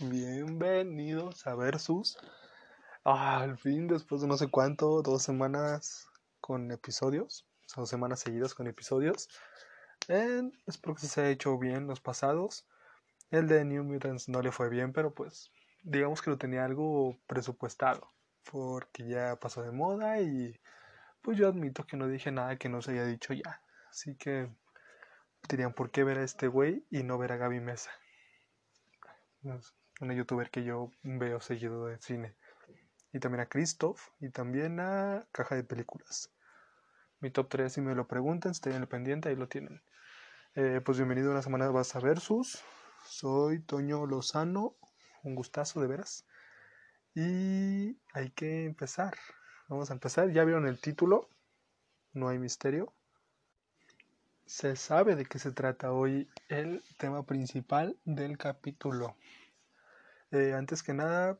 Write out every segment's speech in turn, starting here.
bienvenidos a Versus. Al fin, después de no sé cuánto, dos semanas con episodios, dos semanas seguidas con episodios. espero que se haya hecho bien los pasados. El de New Mutants no le fue bien, pero pues digamos que lo tenía algo presupuestado, porque ya pasó de moda y pues yo admito que no dije nada que no se haya dicho ya. Así que dirían, ¿por qué ver a este güey y no ver a Gaby Mesa? Una youtuber que yo veo seguido de cine. Y también a Christoph y también a Caja de Películas. Mi top 3, si me lo preguntan, estoy en el pendiente, ahí lo tienen. Eh, pues bienvenido a una semana más a Versus. Soy Toño Lozano, un gustazo de veras. Y hay que empezar. Vamos a empezar. Ya vieron el título. No hay misterio. Se sabe de qué se trata hoy el tema principal del capítulo. Eh, antes que nada,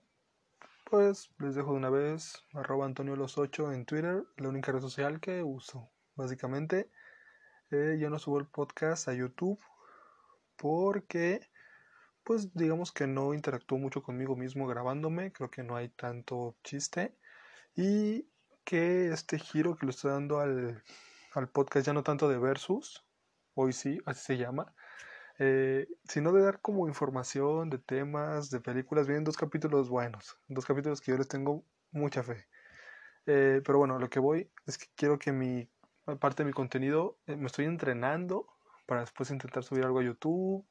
pues les dejo de una vez arroba Antonio los 8 en Twitter, la única red social que uso. Básicamente, eh, yo no subo el podcast a YouTube porque, pues digamos que no interactúo mucho conmigo mismo grabándome, creo que no hay tanto chiste. Y que este giro que le estoy dando al, al podcast ya no tanto de versus, hoy sí, así se llama, eh, sino de dar como información de temas, de películas. Vienen dos capítulos buenos, dos capítulos que yo les tengo mucha fe. Eh, pero bueno, lo que voy es que quiero que mi parte de mi contenido eh, me estoy entrenando para después intentar subir algo a YouTube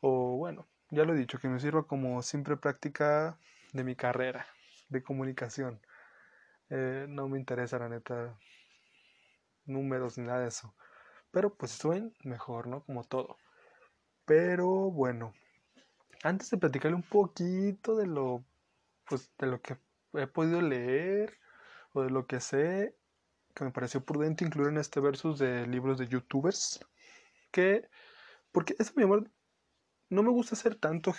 o bueno, ya lo he dicho, que me sirva como simple práctica de mi carrera de comunicación. no me interesa la neta números ni nada de eso. Pero pues suben mejor, ¿no? Como todo. Pero bueno, antes de platicarle un poquito de lo, pues, de lo que he podido leer o de lo que sé, que me pareció prudente incluir en este versus de libros de youtubers, que, porque eso me llamó, no me gusta hacer tanto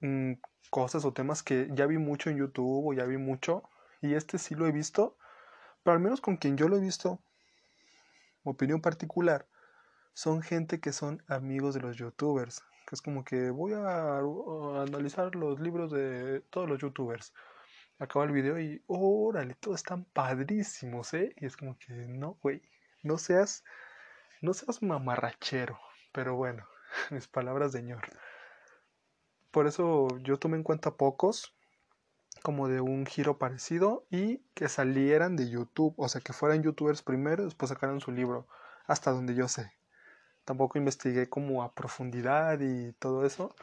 mm, cosas o temas que ya vi mucho en YouTube o ya vi mucho, y este sí lo he visto, pero al menos con quien yo lo he visto, opinión particular, son gente que son amigos de los youtubers. Que es como que voy a, analizar los libros de todos los youtubers. Acaba el video y órale, todos están padrísimos, ¿eh? Y es como que no, güey, no seas, no seas mamarrachero. Pero bueno, mis palabras de señor. Por eso yo tomé en cuenta pocos, como de un giro parecido y que salieran de YouTube, o sea, que fueran youtubers primero después sacaran su libro, hasta donde yo sé. Tampoco investigué como a profundidad y todo eso,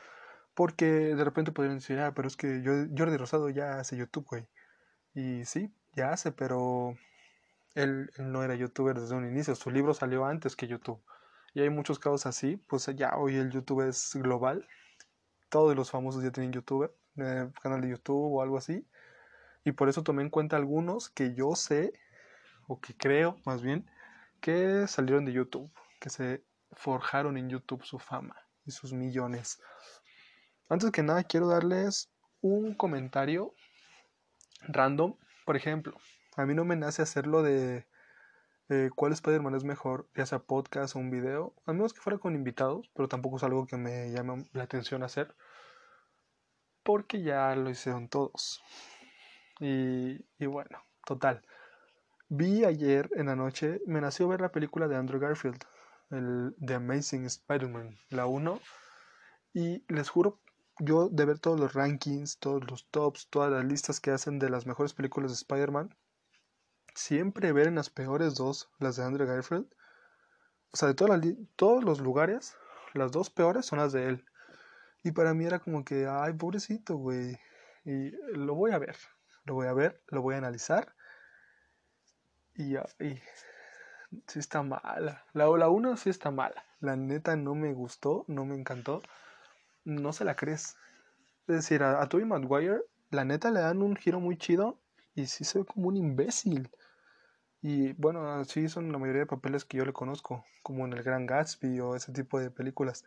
porque de repente podrían decir, ah, pero es que Jordi Rosado ya hace YouTube, güey. Y sí, ya hace, pero él, él no era youtuber desde un inicio, su libro salió antes que YouTube. Y hay muchos casos así, pues ya hoy el YouTube es global, todos los famosos ya tienen youtuber, eh, canal de YouTube o algo así. Y por eso tomé en cuenta algunos que yo sé, o que creo más bien, que salieron de YouTube, que se forjaron en YouTube su fama y sus millones. Antes que nada, quiero darles un comentario random. Por ejemplo, a mí no me nace hacerlo de eh, cuál Spider-Man es mejor, ya sea podcast o un video, a menos que fuera con invitados, pero tampoco es algo que me llame la atención hacer, porque ya lo hicieron todos. Y, bueno, total. Vi ayer en la noche, me nació ver la película de Andrew Garfield, el The Amazing Spider-Man, la 1. Y les juro, yo de ver todos los rankings, todos los tops, todas las listas que hacen de las mejores películas de Spider-Man, siempre ver en las peores dos, las de Andrew Garfield. O sea, de todos los lugares, las dos peores son las de él. Y para mí era como que, ay, pobrecito, güey. Y lo voy a ver, lo voy a ver, lo voy a analizar. Y, y sí está mala. La, la 1 sí está mala. La neta no me gustó, no me encantó. No se la crees. Es decir, a, a Tobey Maguire, la neta le dan un giro muy chido y sí se ve como un imbécil. Y bueno, así son la mayoría de papeles que yo le conozco, como en El Gran Gatsby o ese tipo de películas.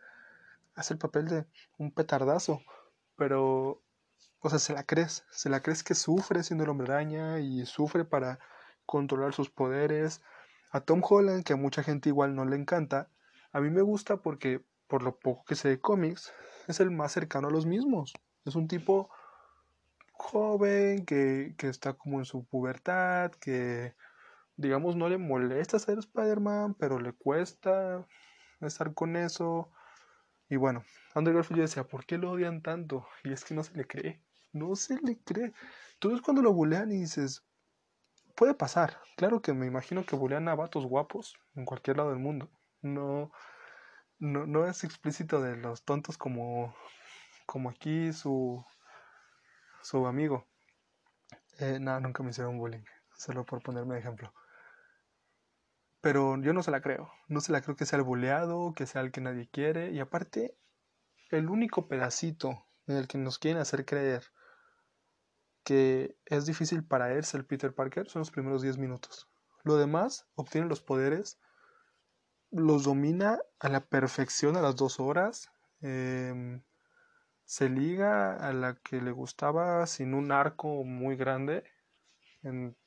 Hace el papel de un petardazo, pero, o sea, se la crees, se la crees que sufre siendo el hombre araña y sufre para controlar sus poderes, a Tom Holland, que a mucha gente igual no le encanta, a mí me gusta porque, por lo poco que sé de cómics, es el más cercano a los mismos. Es un tipo joven que, que está como en su pubertad, que digamos no le molesta ser Spider-Man, pero le cuesta estar con eso. Y bueno, Andrew Garfield decía, ¿por qué lo odian tanto? Y es que no se le cree, no se le cree. Tú ves cuando lo bulean y dices, puede pasar. Claro que me imagino que bulean a vatos guapos en cualquier lado del mundo. No, no, no es explícito de los tontos como, como aquí su, su amigo. Eh, nada, nunca me hicieron bullying, solo por ponerme de ejemplo. Pero yo no se la creo. No se la creo que sea el buleado, que sea el que nadie quiere. Y aparte, el único pedacito en el que nos quieren hacer creer que es difícil para él ser Peter Parker son los primeros 10 minutos. Lo demás, obtiene los poderes, los domina a la perfección a las dos horas. Em, se liga a la que le gustaba sin un arco muy grande en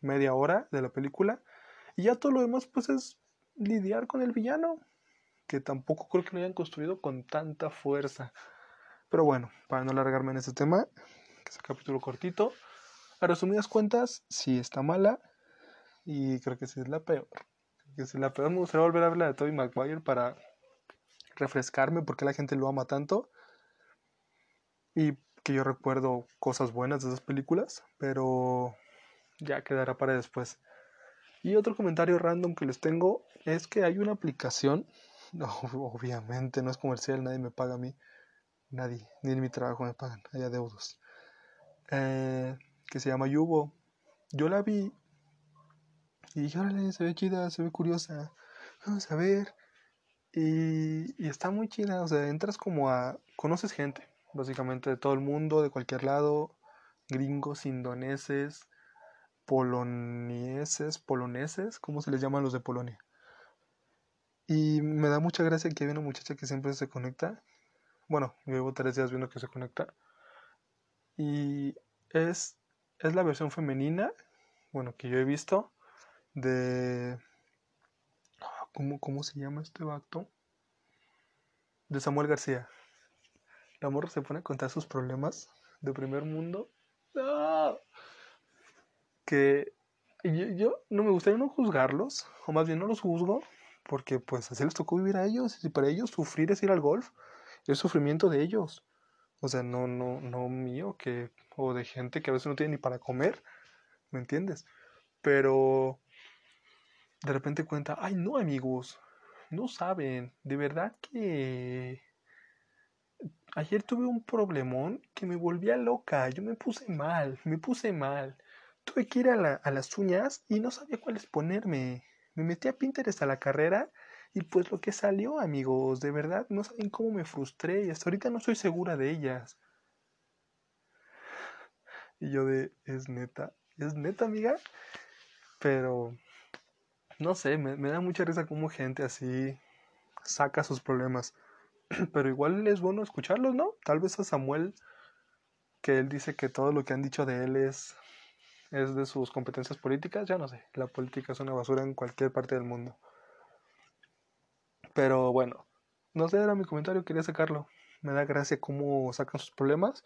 media hora de la película. Y ya todo lo demás pues es lidiar con el villano, que tampoco creo que lo hayan construido con tanta fuerza. Pero bueno, para no alargarme en este tema, que es un capítulo cortito. A resumidas cuentas, sí está mala y creo que sí es la peor. Creo que sí es la peor. Me gustaría volver a hablar de Tobey Maguire para refrescarme porque la gente lo ama tanto y que yo recuerdo cosas buenas de esas películas, pero ya quedará para después. Y otro comentario random que les tengo es que hay una aplicación, obviamente no es comercial, nadie me paga a mí, nadie, ni en mi trabajo me pagan, hay adeudos. Eh, que se llama Yubo. Yo la vi y dije, órale, se ve chida, se ve curiosa, vamos a ver. Y, y está muy chida, o sea, entras como a, conoces gente, básicamente de todo el mundo, de cualquier lado, gringos, indoneses, polonieses, poloneses, ¿cómo se les llaman los de Polonia? Y me da mucha gracia que hay una muchacha que siempre se conecta. Bueno, llevo tres días viendo que se conecta. Y es, es la versión femenina, bueno, que yo he visto, de... ¿Cómo, cómo se llama este vato? De Samuel García. La morra se pone a contar sus problemas de primer mundo. Que yo, no me gustaría no juzgarlos, o más bien no los juzgo, porque pues así les tocó vivir a ellos, y para ellos sufrir es ir al golf, es sufrimiento de ellos. O sea, no, no, no mío, que, o de gente que a veces no tiene ni para comer, ¿me entiendes? Pero de repente cuenta, ay no amigos, no saben, de verdad que ayer tuve un problemón que me volvía loca, yo me puse mal, me puse mal. Tuve que ir a, a las uñas y no sabía cuáles ponerme. Me metí a Pinterest a la carrera y pues lo que salió, amigos, de verdad, no saben cómo me frustré y hasta ahorita no estoy segura de ellas. Y yo de, es neta, es neta, amiga. Pero, no sé, me, me da mucha risa como gente así saca sus problemas. Pero igual es bueno escucharlos, ¿no? Tal vez a Samuel, que él dice que todo lo que han dicho de él es, es de sus competencias políticas, ya no sé. La política es una basura en cualquier parte del mundo. Pero bueno, no sé, era mi comentario, quería sacarlo. Me da gracia cómo sacan sus problemas,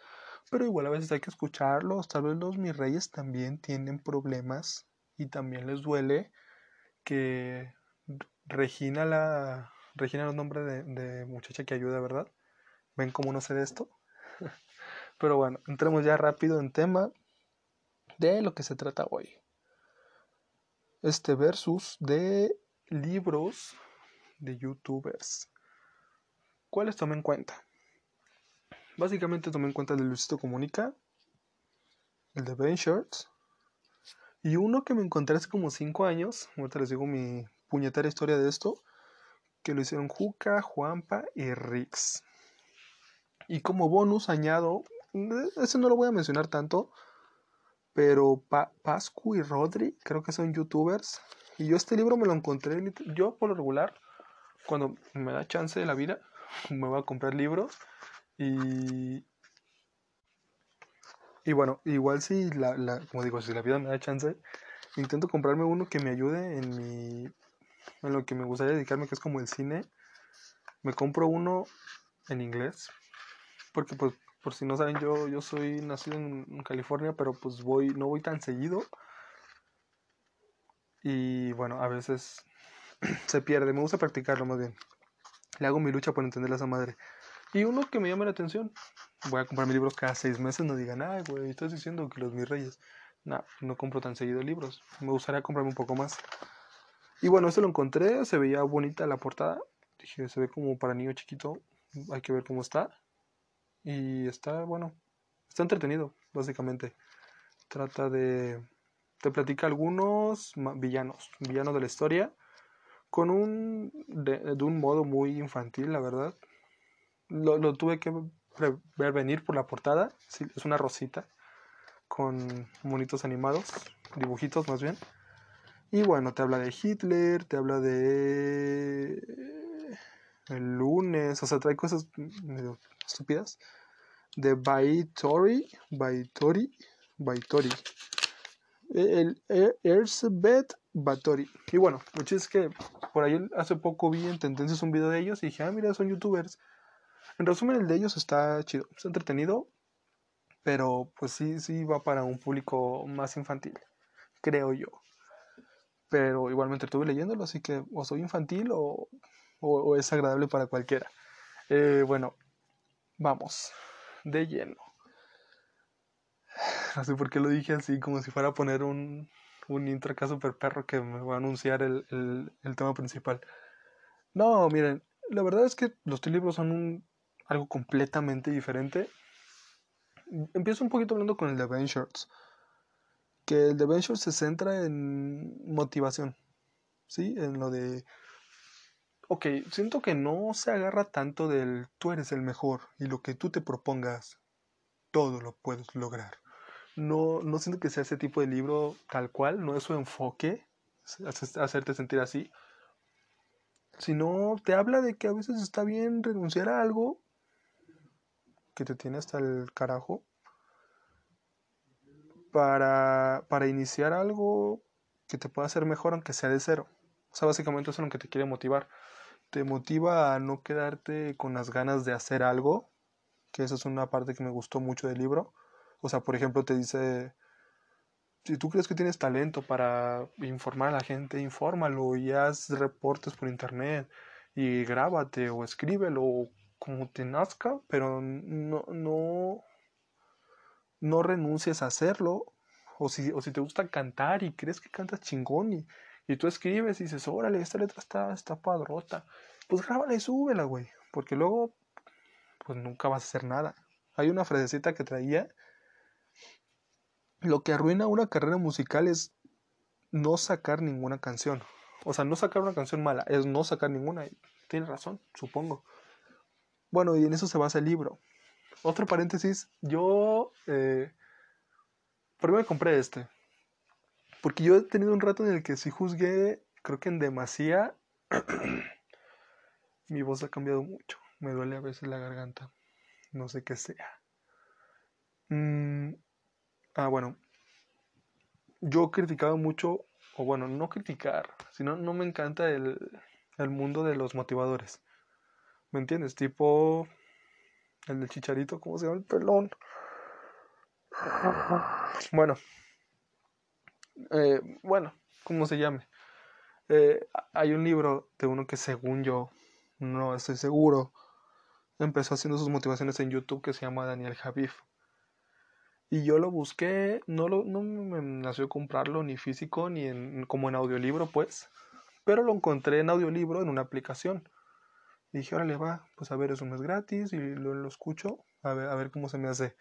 pero igual a veces hay que escucharlos. Tal vez los mis reyes también tienen problemas y también les duele que Regina la Regina es un nombre de, de muchacha que ayuda, ¿verdad? ¿Ven cómo no sé de esto? pero bueno, entremos ya rápido en tema de lo que se trata hoy. Este versus de libros de youtubers. ¿Cuáles tomé en cuenta? Básicamente tomé en cuenta el de Luisito Comunica, el de Ben Shirts, y uno que me encontré hace como 5 años, ahorita les digo mi puñetera historia de esto, que lo hicieron Juca, Juanpa y Rix. Y como bonus añado, ese no lo voy a mencionar tanto, pero Pascu y Rodri, creo que son youtubers. Y yo este libro me lo encontré, yo por lo regular, cuando me da chance de la vida, me voy a comprar libros y... Y bueno, igual si la, la, como digo, si la vida me da chance, intento comprarme uno que me ayude en mi en lo que me gustaría dedicarme, que es como el cine. Me compro uno en inglés, porque pues por si no saben, yo, yo soy nacido en, California, pero pues voy, no voy tan seguido. Y bueno, a veces se pierde. Me gusta practicarlo más bien. Le hago mi lucha por entender a esa madre. Y uno que me llama la atención. Voy a comprar mis libros cada seis meses. No digan, ah, güey, estás diciendo que los mis reyes. No, no compro tan seguido libros. Me gustaría comprarme un poco más. Y bueno, este lo encontré. Se veía bonita la portada. Dije, se ve como para niño chiquito. Hay que ver cómo está. Y está, bueno, está entretenido, básicamente. Trata de. Te platica algunos villanos, villanos de la historia, con un. de, un modo muy infantil, la verdad. Lo, lo tuve que ver venir por la portada. es una rosita con monitos animados, dibujitos más bien. Y bueno, te habla de Hitler, te habla de el lunes, o sea, trae cosas medio estúpidas. De Baitori, Baitori, Baitori. El, Erzbet Batori. Y bueno, muchos es que por ahí hace poco vi en tendencias un video de ellos y dije, ah, mira, son youtubers. En resumen, el de ellos está chido, está entretenido, pero pues sí, sí va para un público más infantil, creo yo. Pero igualmente estuve leyéndolo, así que o soy infantil o o, es agradable para cualquiera. Eh, bueno, vamos, de lleno. No sé por qué lo dije así, como si fuera a poner un, un intro perro que me va a anunciar el, el, tema principal. No, miren, la verdad es que los libros son algo completamente diferente. Empiezo un poquito hablando con el de Ventures. Que el de Ventures se centra en motivación. ¿Sí? En lo de ok, siento que no se agarra tanto del tú eres el mejor y lo que tú te propongas, todo lo puedes lograr. No, no siento que sea ese tipo de libro tal cual, no es su enfoque, hacerte sentir así, sino te habla de que a veces está bien renunciar a algo que te tiene hasta el carajo para, para iniciar algo que te pueda hacer mejor aunque sea de cero. O sea, básicamente eso es lo que te quiere motivar te motiva a no quedarte con las ganas de hacer algo, que esa es una parte que me gustó mucho del libro. O sea, por ejemplo, te dice, si tú crees que tienes talento para informar a la gente, infórmalo y haz reportes por internet y grábate o escríbelo como te nazca, pero no, no, no renuncies a hacerlo. O si, o si te gusta cantar y crees que cantas chingón y, y tú escribes y dices, órale, esta letra está, está padrota. Pues grábala y súbela, güey. Porque luego, pues nunca vas a hacer nada. Hay una frasecita que traía. Lo que arruina una carrera musical es no sacar ninguna canción. O sea, no sacar una canción mala, es no sacar ninguna. Tienes razón, supongo. Bueno, y en eso se basa el libro. Otro paréntesis, yo eh, primero compré este. Porque yo he tenido un rato en el que sí juzgué, creo que en demasía, mi voz ha cambiado mucho. Me duele a veces la garganta. No sé qué sea. Mm, ah, bueno. Yo he criticado mucho, o bueno, no criticar, sino no me encanta el, el mundo de los motivadores. ¿Me entiendes? Tipo el del chicharito, ¿cómo se llama? El pelón. Bueno, eh, bueno, como se llame. Eh, hay un libro de uno que según yo, no estoy seguro, empezó haciendo sus motivaciones en YouTube que se llama Daniel Javif. Y yo lo busqué, no, lo, no me nació comprarlo ni físico ni en, como en audiolibro, pues, pero lo encontré en audiolibro en una aplicación. Y dije, órale, va, pues a ver, es un mes gratis y lo, lo escucho, a ver, a ver cómo se me hace.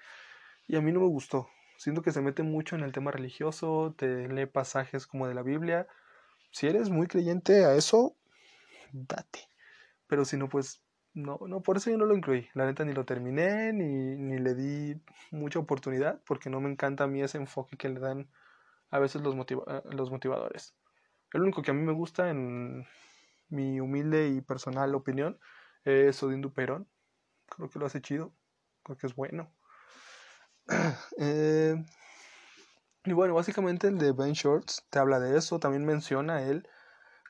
Y a mí no me gustó, Siento que se mete mucho en el tema religioso, te lee pasajes como de la Biblia. Si eres muy creyente a eso, date. Pero si no, pues no, no, por eso yo no lo incluí. La neta ni lo terminé, ni, ni le di mucha oportunidad, porque no me encanta a mí ese enfoque que le dan a veces los, motiva los motivadores. El único que a mí me gusta, en mi humilde y personal opinión, es Odín Duperón. Creo que lo hace chido, creo que es bueno. Eh, y bueno, básicamente el de Ben Shorts te habla de eso. También menciona él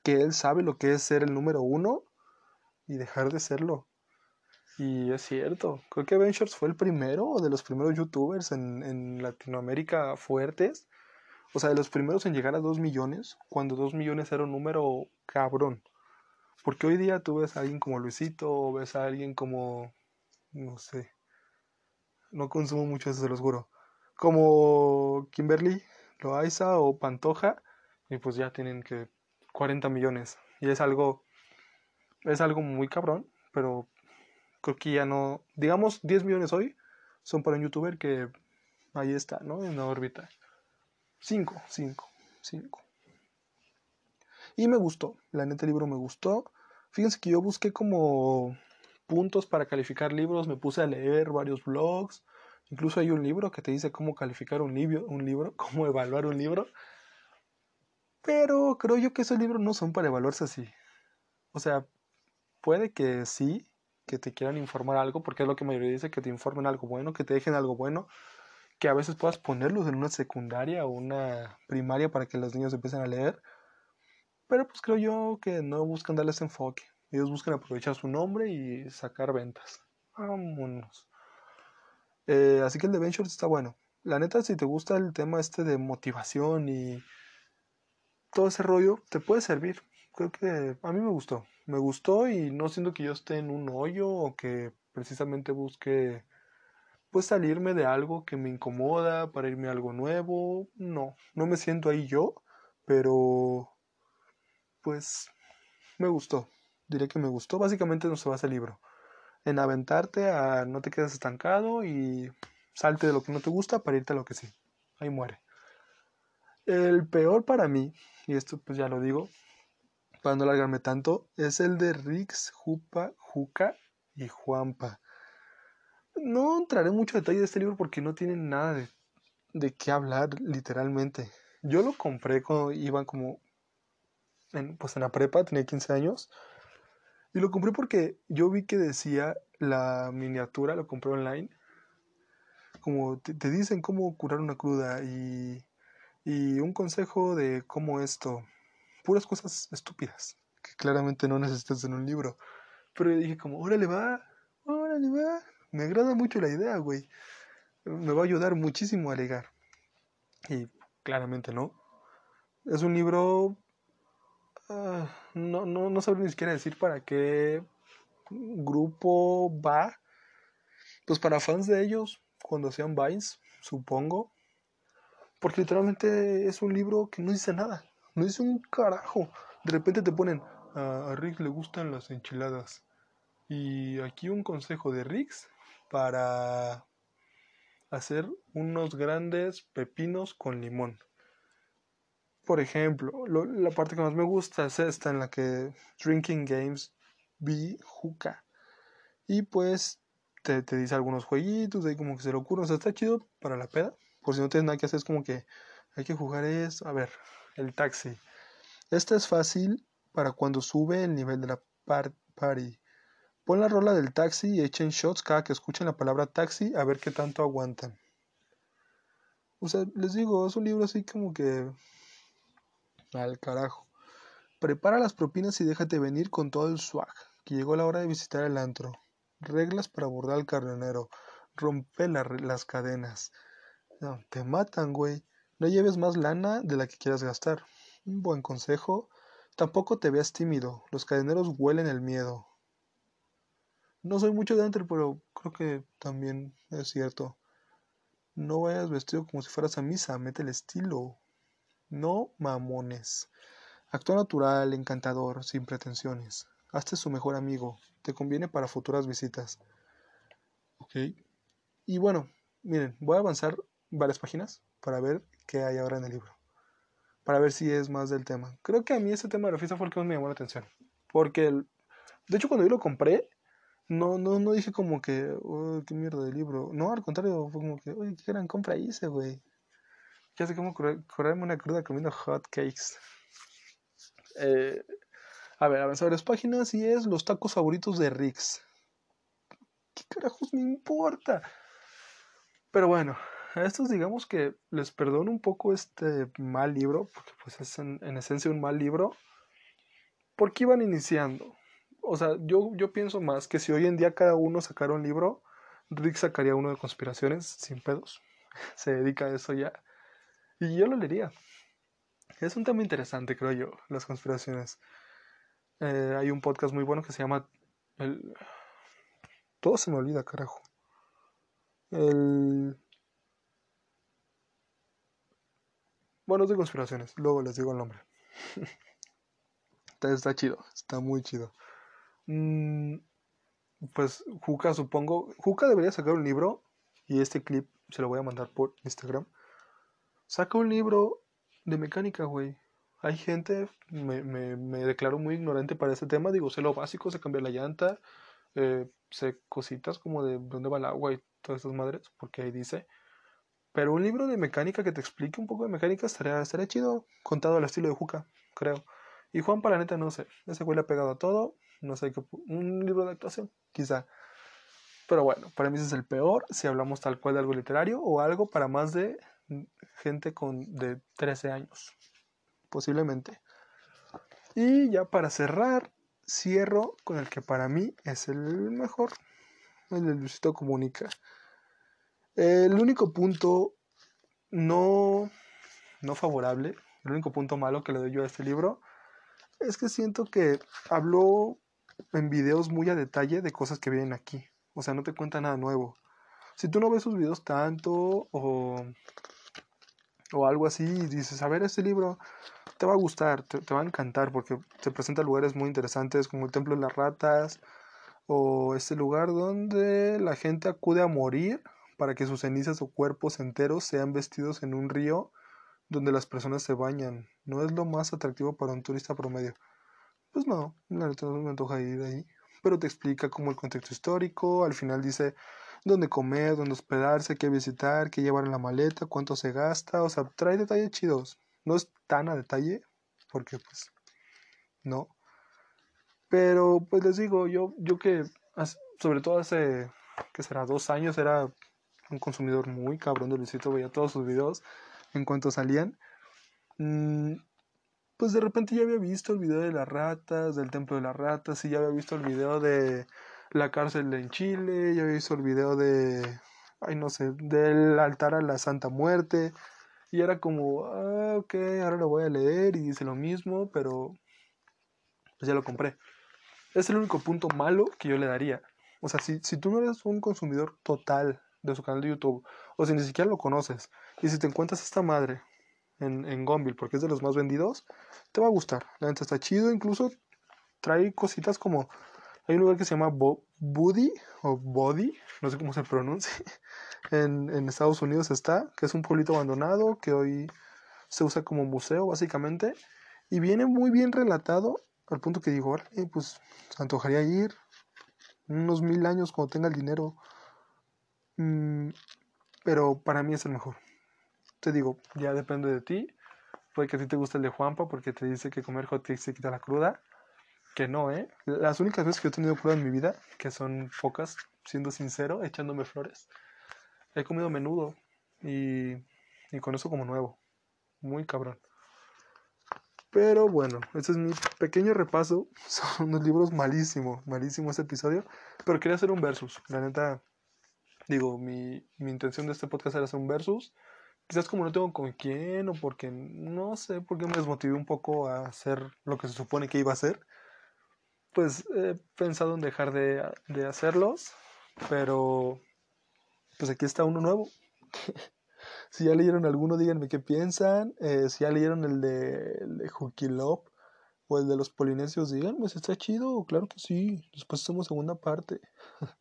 que él sabe lo que es ser el número uno y dejar de serlo. Y es cierto, creo que Ventures fue el primero de los primeros youtubers en, en Latinoamérica fuertes. O sea, de los primeros en llegar a 2 millones, cuando 2 millones era un número cabrón. Porque hoy día tú ves a alguien como Luisito, o ves a alguien como, no sé, no consumo mucho eso, se los juro, como Kimberly, Loaiza o Pantoja, y pues ya tienen que 40 millones. Y es algo, es algo muy cabrón, pero creo que ya no, digamos 10 millones hoy son para un youtuber que ahí está, ¿no? En la órbita. 5, 5, 5. Y me gustó, la neta libro me gustó. Fíjense que yo busqué como puntos para calificar libros, me puse a leer varios blogs, incluso hay un libro que te dice cómo calificar un libro, un libro, cómo evaluar un libro. Pero creo yo que esos libros no son para evaluarse así. O sea, puede que sí, que te quieran informar algo, porque es lo que mayoría dice, que te informen algo bueno, que te dejen algo bueno, que a veces puedas ponerlos en una secundaria o una primaria para que los niños empiecen a leer pero pues creo yo que no buscan darles enfoque. Ellos buscan aprovechar su nombre y sacar ventas. Vámonos. Eh, así que el de Ventures está bueno. La neta, si te gusta el tema este de motivación y todo ese rollo, te puede servir. Creo que a mí me gustó. Me gustó y no siento que yo esté en un hoyo o que precisamente busque pues salirme de algo que me incomoda para irme a algo nuevo. No, no me siento ahí yo, pero pues me gustó. Diré que me gustó. Básicamente no se basa el libro. En aventarte a no te quedes estancado y salte de lo que no te gusta para irte a lo que sí. Ahí muere. El peor para mí, y esto pues ya lo digo, para no alargarme tanto, es el de Rix, Jupa, Juca y Juanpa. No entraré en mucho detalle de este libro porque no tiene nada de, de qué hablar literalmente. Yo lo compré cuando iban como pues en la prepa, tenía 15 años. Y lo compré porque yo vi que decía la miniatura, lo compré online. Como te, dicen cómo curar una cruda y, y un consejo de cómo esto. Puras cosas estúpidas que claramente no necesitas en un libro. Pero yo dije como, órale va, órale va. Me agrada mucho la idea, güey. Me va a ayudar muchísimo a legar. Y claramente no. Es un libro Ah, no, no, no sabré ni siquiera decir para qué grupo va. Pues para fans de ellos, cuando sean Vines, supongo. Porque literalmente es un libro que no dice nada. No dice un carajo. De repente te ponen, a Rick le gustan las enchiladas. Y aquí un consejo de Rix para hacer unos grandes pepinos con limón. Por ejemplo, la parte que más me gusta es esta en la que Drinking Games vi Juca. Y pues te, dice algunos jueguitos, ahí como que se lo ocurre. O sea, está chido para la peda. Por si no tienes nada que hacer, es como que hay que jugar esto. A ver, el taxi. Esta es fácil para cuando sube el nivel de la party. Pon la rola del taxi y echen shots cada que escuchen la palabra taxi a ver qué tanto aguantan. O sea, les digo, es un libro así como que al carajo. Prepara las propinas y déjate venir con todo el swag, que llegó la hora de visitar el antro. Reglas para abordar al carronero. Rompe las cadenas. No, te matan, güey. No lleves más lana de la que quieras gastar. Un buen consejo. Tampoco te veas tímido. Los cadeneros huelen el miedo. No soy mucho de antro, pero creo que también es cierto. No vayas vestido como si fueras a misa, mete el estilo. No mamones. Actúa natural, encantador, sin pretensiones. Hazte su mejor amigo. Te conviene para futuras visitas. Ok. Y bueno, miren, voy a avanzar varias páginas para ver qué hay ahora en el libro. Para ver si es más del tema. Creo que a mí ese tema de la fiesta fue el que más me llamó la atención. Porque, de hecho, cuando yo lo compré, no, no, no dije como que, oh, qué mierda de libro. No, al contrario, fue como que, oye, qué gran compra hice, güey. Ya sé cómo curarme una cruda comiendo hot cakes. Eh, a ver, avanzar las páginas y es los tacos favoritos de Rix. ¿Qué carajos me importa? Pero bueno, a estos digamos que les perdono un poco este mal libro, porque pues es en, esencia un mal libro, porque iban iniciando. o sea, yo, yo pienso más que si hoy en día cada uno sacara un libro, Rick sacaría uno de conspiraciones sin pedos. Se dedica a eso ya. Y yo lo leería. Es un tema interesante, creo yo, las conspiraciones. Eh, hay un podcast muy bueno que se llama... El... Todo se me olvida, carajo. El... Bueno, es de conspiraciones. Luego les digo el nombre. está, chido. Está muy chido. Mm, pues Juca, supongo. Juca debería sacar un libro. Y este clip se lo voy a mandar por Instagram. Saca un libro de mecánica, güey. Hay gente, me, me, me, declaro muy ignorante para ese tema. Digo, sé lo básico, sé cambiar la llanta. Eh, sé cositas como de dónde va el agua y todas esas madres. Porque ahí dice. Pero un libro de mecánica que te explique un poco de mecánica estaría, estaría chido, contado al estilo de Juca, creo. Y Juan, para la neta, no sé. Ese güey le ha pegado a todo. No sé qué. Un libro de actuación, quizá. Pero bueno, para mí ese es el peor si hablamos tal cual de algo literario o algo para más de gente con de 13 años. Posiblemente. Y ya para cerrar, cierro con el que para mí es el mejor. El de Luisito Comunica. El único punto no, no favorable, el único punto malo que le doy yo a este libro es que siento que habló en videos muy a detalle de cosas que vienen aquí. O sea, no te cuenta nada nuevo. Si tú no ves sus videos tanto o, o algo así y dices, a ver, este libro te va a gustar, te, va a encantar porque te presenta lugares muy interesantes como el Templo de las Ratas o este lugar donde la gente acude a morir para que sus cenizas o cuerpos enteros sean vestidos en un río donde las personas se bañan. ¿No es lo más atractivo para un turista promedio? Pues no, la no me antoja ir ahí. Pero te explica como el contexto histórico, al final dice dónde comer, dónde hospedarse, qué visitar, qué llevar en la maleta, cuánto se gasta, o sea, trae detalles chidos. No es tan a detalle, porque pues no. Pero pues les digo, yo, yo que sobre todo hace, que será? Dos años era un consumidor muy cabrón de Luisito, veía todos sus videos en cuanto salían. Mm, pues de repente ya había visto el video de las ratas, del templo de las ratas, y ya había visto el video de la cárcel en Chile, ya había visto el video de, ay no sé, del altar a la Santa Muerte, y era como, ah, ok, ahora lo voy a leer y dice lo mismo, pero pues ya lo compré. Es el único punto malo que yo le daría. O sea, si, si tú no eres un consumidor total de su canal de YouTube, o si ni siquiera lo conoces, y si te encuentras esta madre en, en Gonville, porque es de los más vendidos, te va a gustar. La neta está chido, incluso trae cositas como. Hay un lugar que se llama Buddy o Body, no sé cómo se pronuncia. En, Estados Unidos está, que es un pueblito abandonado que hoy se usa como museo, básicamente. Y viene muy bien relatado, al punto que digo, pues se antojaría ir unos mil años cuando tenga el dinero Mm, pero para mí es el mejor. Te digo, ya depende de ti. Puede que a ti te guste el de Juanpa porque te dice que comer hot cakes se quita la cruda. Que no, ¿eh? Las únicas veces que he tenido cruda en mi vida, que son pocas, siendo sincero, echándome flores, he comido menudo y, y con eso como nuevo. Muy cabrón. Pero bueno, este es mi pequeño repaso. Son unos libros malísimos, malísimo este episodio. Pero quería hacer un versus. La neta, Digo, mi, mi intención de este podcast era hacer un versus. Quizás como no tengo con quién o porque no sé por qué me desmotivé un poco a hacer lo que se supone que iba a hacer. Pues he pensado en dejar de, de hacerlos. Pero pues aquí está uno nuevo. si ya leyeron alguno, díganme qué piensan. Eh, si ya leyeron el de, el de o el de los polinesios, díganme si está chido. Claro que sí. Después hacemos segunda parte.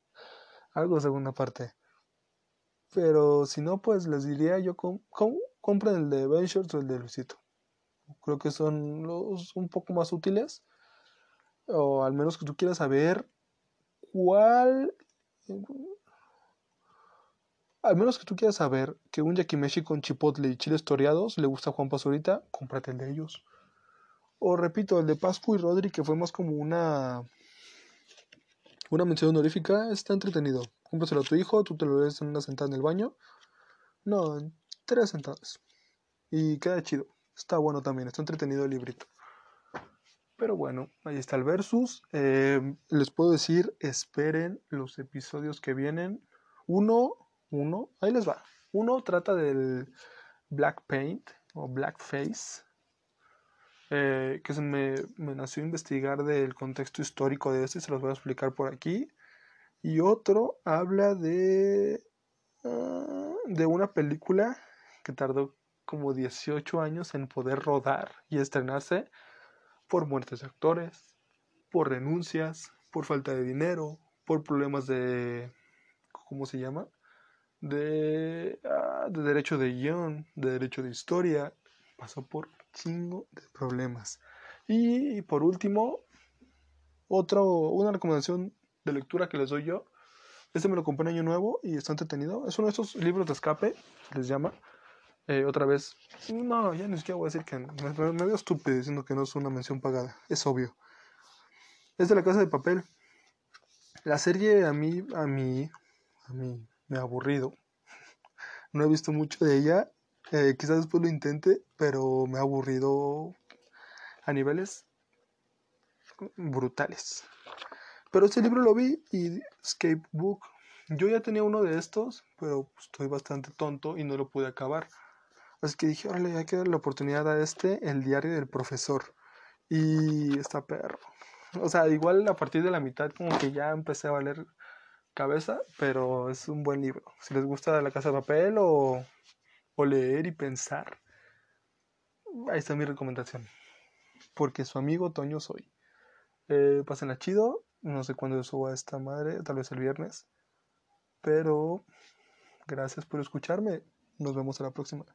algo segunda parte. Pero si no, pues les diría yo, compren el de Ventures o el de Luisito. Creo que son los un poco más útiles. O al menos que tú quieras saber cuál... Al menos que tú quieras saber que un yakimeshi con chipotle y chiles toreados le gusta a Juan Pazurita, cómprate el de ellos. O repito, el de Pascu y Rodri, que fue más como una una mención honorífica está entretenido. Cómpraselo a tu hijo, tú te lo lees en una sentada en el baño. No, en tres sentadas. Y queda chido. Está bueno también, está entretenido el librito. Pero bueno, ahí está el versus. Eh, les puedo decir, esperen los episodios que vienen. Uno, uno, ahí les va. Uno trata del Black Paint o Blackface. Eh, que se me, me nació investigar del contexto histórico de este, se los voy a explicar por aquí. Y otro habla de, ah, de una película que tardó como 18 años en poder rodar y estrenarse por muertes de actores, por renuncias, por falta de dinero, por problemas de... ¿Cómo se llama? De, ah, de derecho de guion, de derecho de historia. Pasó por chingo de problemas. Y por último, otro, una recomendación de lectura que les doy yo. Este me lo compré en Año Nuevo y está entretenido. Es uno de estos libros de escape, les llama. Eh, otra vez, no, ya ni siquiera voy a decir que me, me, veo estúpido diciendo que no es una mención pagada. Es obvio. Es de la casa de papel. La serie a mí, a mí, a mí me ha aburrido. No he visto mucho de ella. Eh, quizás después lo intente, pero me ha aburrido a niveles brutales. Pero este libro lo vi y Escape Book. Yo ya tenía uno de estos, pero estoy bastante tonto y no lo pude acabar. Así que dije, órale, hay que la oportunidad a este, el diario del profesor. Y está perro. O sea, igual a partir de la mitad como que ya empecé a valer cabeza, pero es un buen libro. Si les gusta La Casa de Papel o, o leer y pensar, ahí está mi recomendación. Porque su amigo Toño soy. Eh, pásenla chido. No sé cuándo suba esta madre, tal vez el viernes. Pero gracias por escucharme. Nos vemos a la próxima.